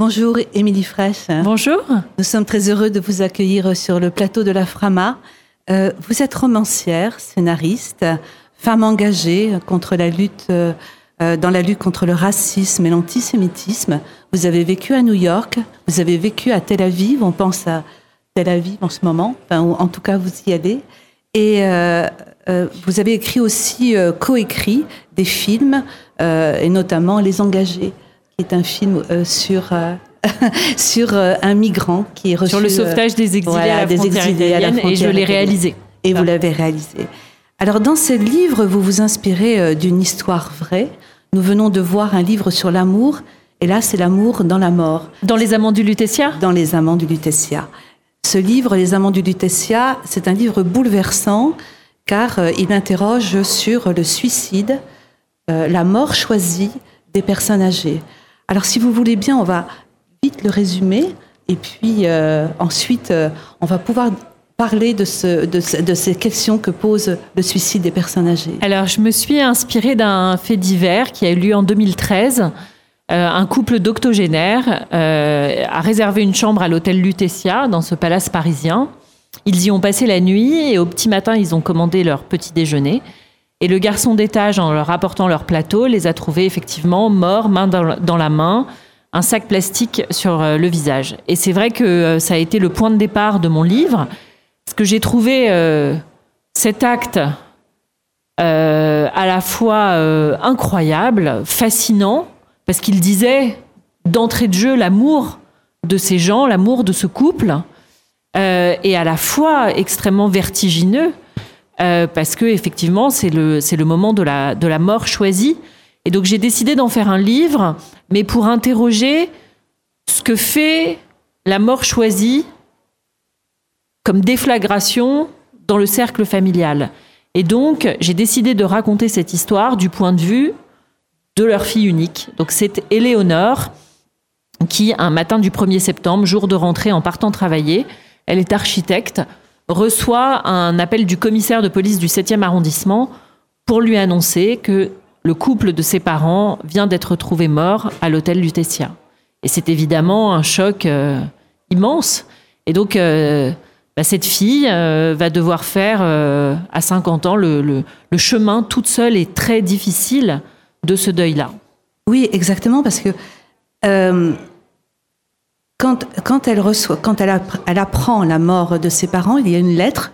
Bonjour Émilie Fraisse. Bonjour. Nous sommes très heureux de vous accueillir sur le plateau de la Frama. Euh, vous êtes romancière, scénariste, femme engagée contre la lutte, euh, euh, dans la lutte contre le racisme et l'antisémitisme. Vous avez vécu à New York, vous avez vécu à Tel Aviv, on pense à Tel Aviv en ce moment, enfin, en tout cas vous y allez. Et vous avez écrit aussi, coécrit des films, et notamment Les Engagés est un film euh, sur euh, sur euh, un migrant qui est reçu sur le sauvetage des exilés à la des exilés à la et je l'ai réalisé. Et vous l'avez réalisé. Alors dans ce livre, vous vous inspirez d'une histoire vraie. Nous venons de voir un livre sur l'amour, et là c'est l'amour dans la mort. Dans les Amants du Lutetia? Dans les Amants du Lutetia. Ce livre, Les Amants du Lutetia, c'est un livre bouleversant car il interroge sur le suicide, la mort choisie des personnes âgées. Alors si vous voulez bien, on va vite le résumer et puis euh, ensuite euh, on va pouvoir parler de, ce, de, ces questions que pose le suicide des personnes âgées. Alors je me suis inspirée d'un fait divers qui a eu lieu en 2013. Euh, un couple d'octogénaires a réservé une chambre à l'hôtel Lutetia dans ce palace parisien. Ils y ont passé la nuit et au petit matin, ils ont commandé leur petit déjeuner. Et le garçon d'étage, en leur apportant leur plateau, les a trouvés effectivement morts, main dans la main, un sac plastique sur euh, le visage. Et c'est vrai que euh, ça a été le point de départ de mon livre, parce que j'ai trouvé euh, cet acte à la fois incroyable, fascinant, parce qu'il disait d'entrée de jeu l'amour de ces gens, l'amour de ce couple, et à la fois extrêmement vertigineux euh, parce que effectivement c'est le c'est le moment de la de la mort choisie. Et donc j'ai décidé d'en faire un livre, mais pour interroger ce que fait la mort choisie comme déflagration dans le cercle familial. Et donc j'ai décidé de raconter cette histoire du point de vue de leur fille unique. Donc c'est Éléonore qui, un matin du 1er septembre, jour de rentrée en partant travailler, elle est architecte, reçoit un appel du commissaire de police du 7e arrondissement pour lui annoncer que le couple de ses parents vient d'être trouvé mort à l'hôtel Lutetia. Et c'est évidemment un choc euh, immense. Et donc, euh, bah, cette fille euh, va devoir faire à 50 ans le, le, chemin toute seule et très difficile de ce deuil-là. Oui, exactement, parce que quand, elle reçoit, quand elle, apprend la mort de ses parents, il y a une lettre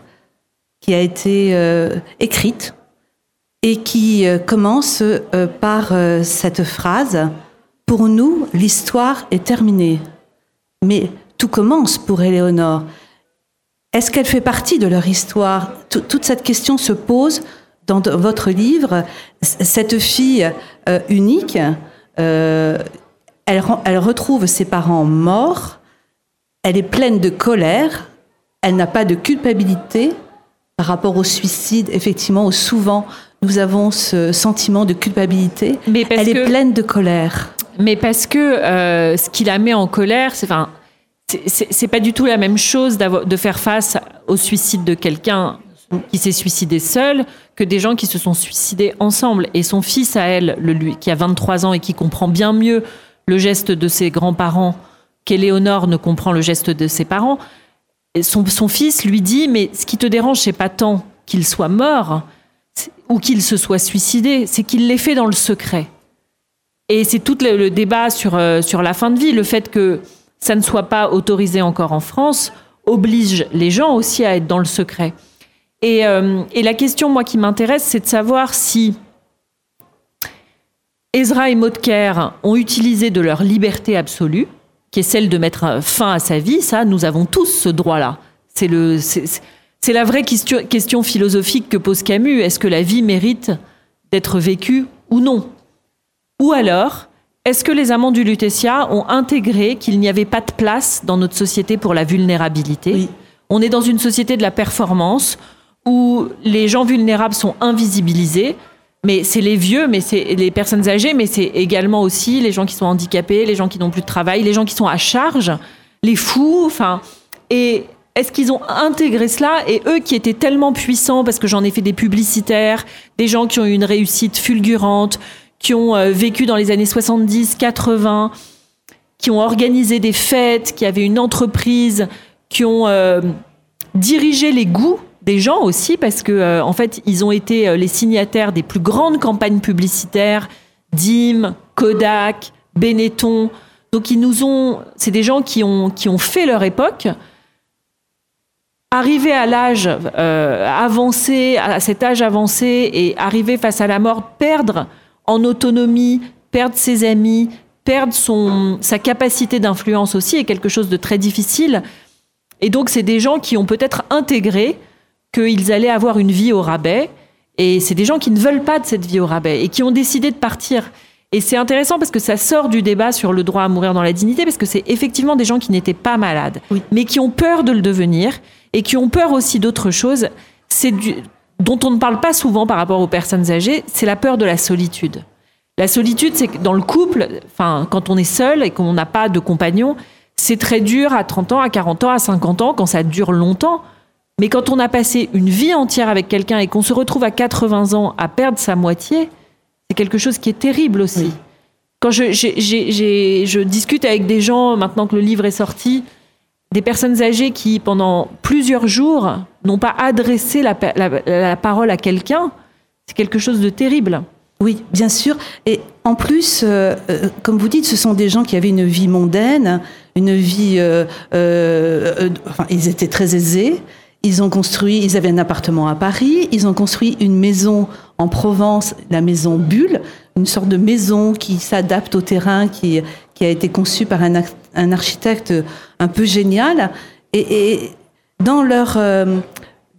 qui a été euh, écrite et qui euh, commence euh, par cette phrase Pour nous, l'histoire est terminée. Mais tout commence pour Éléonore. Est-ce qu'elle fait partie de leur histoire? Toute cette question se pose dans votre livre. Cette fille unique, elle, retrouve ses parents morts, elle est pleine de colère, elle n'a pas de culpabilité par rapport au suicide, effectivement, souvent nous avons ce sentiment de culpabilité. Mais elle est pleine de colère. Mais parce que euh, ce qui la met en colère, c'est enfin, c'est pas du tout la même chose de faire face au suicide de quelqu'un qui s'est suicidé seul que des gens qui se sont suicidés ensemble. Et son fils à elle, le, lui, qui a 23 ans et qui comprend bien mieux le geste de ses grands-parents qu'Éléonore ne comprend le geste de ses parents. Son, son, fils lui dit Mais ce qui te dérange, c'est pas tant qu'il soit mort ou qu'il se soit suicidé, c'est qu'il l'ait fait dans le secret. Et c'est tout le, débat sur, euh, sur la fin de vie, le fait que ça ne soit pas autorisé encore en France oblige les gens aussi à être dans le secret. Et, euh, et la question, moi, qui m'intéresse, c'est de savoir si Ezra et Motker ont utilisé de leur liberté absolue, qui est celle de mettre fin à sa vie. Ça, nous avons tous ce droit-là. C'est le, c'est la vraie question, question philosophique que pose Camus. Est-ce que la vie mérite d'être vécue ou non? Ou alors, est-ce que les amants du Lutetia ont intégré qu'il n'y avait pas de place dans notre société pour la vulnérabilité? On est dans une société de la performance où les gens vulnérables sont invisibilisés mais c'est les vieux, mais c'est les personnes âgées, mais c'est également aussi les gens qui sont handicapés, les gens qui n'ont plus de travail, les gens qui sont à charge, les fous, enfin. Et est-ce qu'ils ont intégré cela? Et eux qui étaient tellement puissants, parce que j'en ai fait des publicitaires, des gens qui ont eu une réussite fulgurante, qui ont euh, vécu dans les années 70, 80, qui ont organisé des fêtes, qui avaient une entreprise, qui ont euh, dirigé les goûts des gens aussi, parce que euh, en fait, ils ont été euh, les signataires des plus grandes campagnes publicitaires, DIM, Kodak, Benetton. Donc ils nous ont, c'est des gens qui ont qui ont fait leur époque. Arriver à l'âge avancé, à cet âge avancé, et arriver face à la mort, perdre en autonomie, perdre ses amis, perdre son, sa capacité d'influence aussi est quelque chose de très difficile. Et donc, c'est des gens qui ont peut-être intégré qu'ils allaient avoir une vie au rabais. Et c'est des gens qui ne veulent pas de cette vie au rabais et qui ont décidé de partir. Et c'est intéressant parce que ça sort du débat sur le droit à mourir dans la dignité, parce que c'est effectivement des gens qui n'étaient pas malades, mais qui ont peur de le devenir et qui ont peur aussi d'autre chose. C'est du, dont on ne parle pas souvent par rapport aux personnes âgées, c'est la peur de la solitude. La solitude, c'est que dans le couple, enfin, quand on est seul et qu'on n'a pas de compagnon, c'est très dur à 30 ans, à 40 ans, à 50 ans, quand ça dure longtemps. Mais quand on a passé une vie entière avec quelqu'un et qu'on se retrouve à 80 ans à perdre sa moitié, c'est quelque chose qui est terrible aussi. Quand je, je, discute avec des gens, maintenant que le livre est sorti, des personnes âgées qui, pendant plusieurs jours, n'ont pas adressé la, la parole à quelqu'un, c'est quelque chose de terrible. Oui, bien sûr. Et en plus, euh, euh, comme vous dites, ce sont des gens qui avaient une vie mondaine, une vie. Euh, enfin, ils étaient très aisés. Ils ont construit, ils avaient un appartement à Paris, ils ont construit une maison en Provence, la maison Bulle, une sorte de maison qui s'adapte au terrain, qui, a été conçue par un, architecte un peu génial. Et, dans leur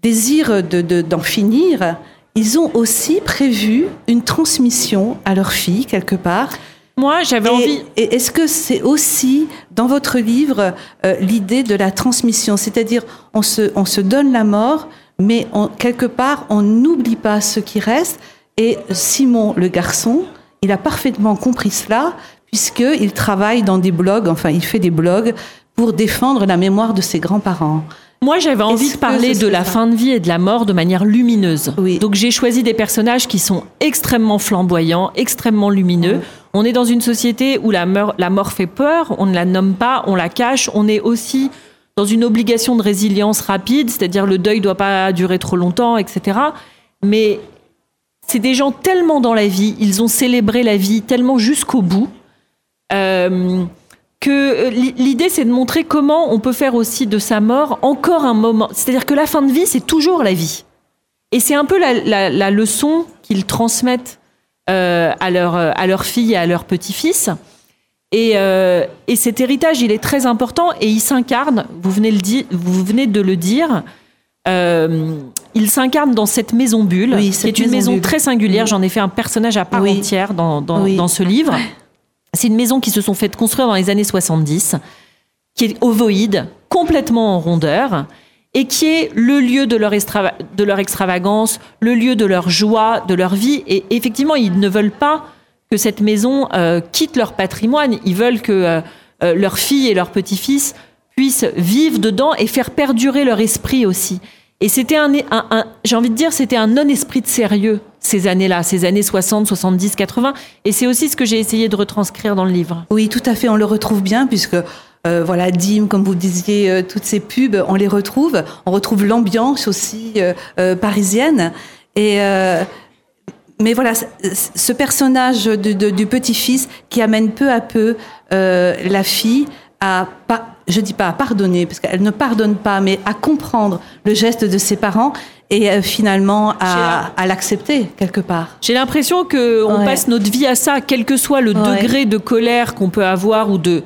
désir d'en de, finir, ils ont aussi prévu une transmission à leur fille quelque part. Moi, j'avais envie. Et est-ce que c'est aussi dans votre livre euh, l'idée de la transmission, c'est-à-dire on se, on se donne la mort, mais quelque part on n'oublie pas ce qui reste. Et Simon, le garçon, il a parfaitement compris cela puisqu'il travaille dans des blogs, enfin il fait des blogs pour défendre la mémoire de ses grands-parents. Moi, j'avais envie de parler de la fin de vie et de la mort de manière lumineuse. Donc, j'ai choisi des personnages qui sont extrêmement flamboyants, extrêmement lumineux. On est dans une société où la mort, la mort fait peur, on ne la nomme pas, on la cache. On est aussi dans une obligation de résilience rapide, c'est-à-dire le deuil ne doit pas durer trop longtemps, etc. Mais c'est des gens tellement dans la vie, ils ont célébré la vie tellement jusqu'au bout. Euh, que euh, l'idée c'est de montrer comment on peut faire aussi de sa mort encore un moment. C'est-à-dire que la fin de vie, c'est toujours la vie. Et c'est un peu la, leçon qu'ils transmettent euh, à, leur, à leur fille et à leur petit-fils. Et, euh, et, cet héritage, il est très important et il s'incarne, vous, venez le vous venez de le dire, il s'incarne dans cette maison bulle, qui est une maison, très singulière. J'en ai fait un personnage à part entière dans, dans, dans ce livre. C'est une maison qui se sont faites construire dans les années 70, qui est ovoïde, complètement en rondeur, et qui est le lieu de leur, extravagance, le lieu de leur joie, de leur vie. Et effectivement, ils ne veulent pas que cette maison euh, quitte leur patrimoine. Ils veulent que euh, euh, leurs filles et leurs petits-fils puissent vivre dedans et faire perdurer leur esprit aussi. Et c'était un, j'ai envie de dire, c'était un non-esprit de sérieux ces années-là, ces années 60, 70, 80. Et c'est aussi ce que j'ai essayé de retranscrire dans le livre. Oui, tout à fait, on le retrouve bien puisque euh, voilà, Dim, comme vous disiez, euh, toutes ces pubs, on les retrouve. On retrouve l'ambiance aussi euh, parisienne. Et mais voilà, ce personnage du petit-fils qui amène peu à peu la fille à pas, je dis pas à pardonner parce qu'elle ne pardonne pas, mais à comprendre le geste de ses parents et euh, finalement à, l'accepter quelque part. J'ai l'impression que on passe notre vie à ça, quel que soit le degré de colère qu'on peut avoir ou de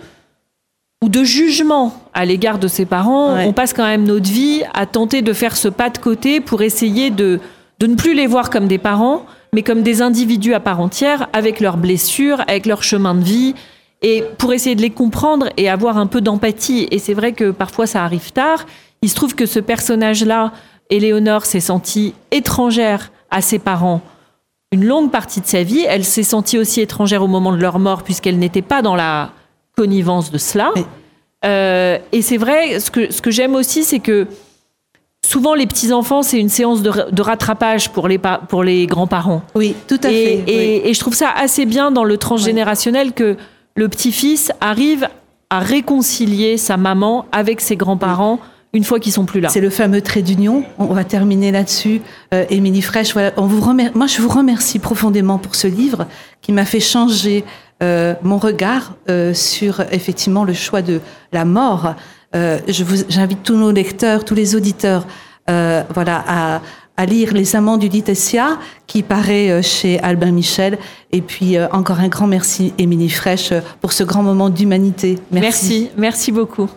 ou de jugement à l'égard de ses parents, on passe quand même notre vie à tenter de faire ce pas de côté pour essayer de de ne plus les voir comme des parents, mais comme des individus à part entière, avec leurs blessures, avec leur chemin de vie, et pour essayer de les comprendre et avoir un peu d'empathie. Et c'est vrai que parfois ça arrive tard. Il se trouve que ce personnage-là, Éléonore, s'est sentie étrangère à ses parents une longue partie de sa vie. Elle s'est sentie aussi étrangère au moment de leur mort puisqu'elle n'était pas dans la connivence de cela. Euh, et c'est vrai, ce que, ce que j'aime aussi, c'est que souvent les petits-enfants, c'est une séance de, rattrapage pour les, pour les grands-parents. Oui, tout à fait. Et, et, je trouve ça assez bien dans le transgénérationnel que le petit-fils arrive à réconcilier sa maman avec ses grands-parents une fois qu'ils sont plus là. C'est le fameux trait d'union. On va terminer là-dessus. Euh, Émilie Fraîche, voilà, on vous Moi, je vous remercie profondément pour ce livre qui m'a fait changer euh, mon regard euh, sur effectivement le choix de la mort. Euh, je vous, j'invite tous nos lecteurs, tous les auditeurs, euh, voilà, à, à lire Les Amants du Ditessia, qui paraît euh, chez Albin Michel. Et puis, euh, encore un grand merci, Émilie Fraîche, pour ce grand moment d'humanité. Merci, merci, merci beaucoup.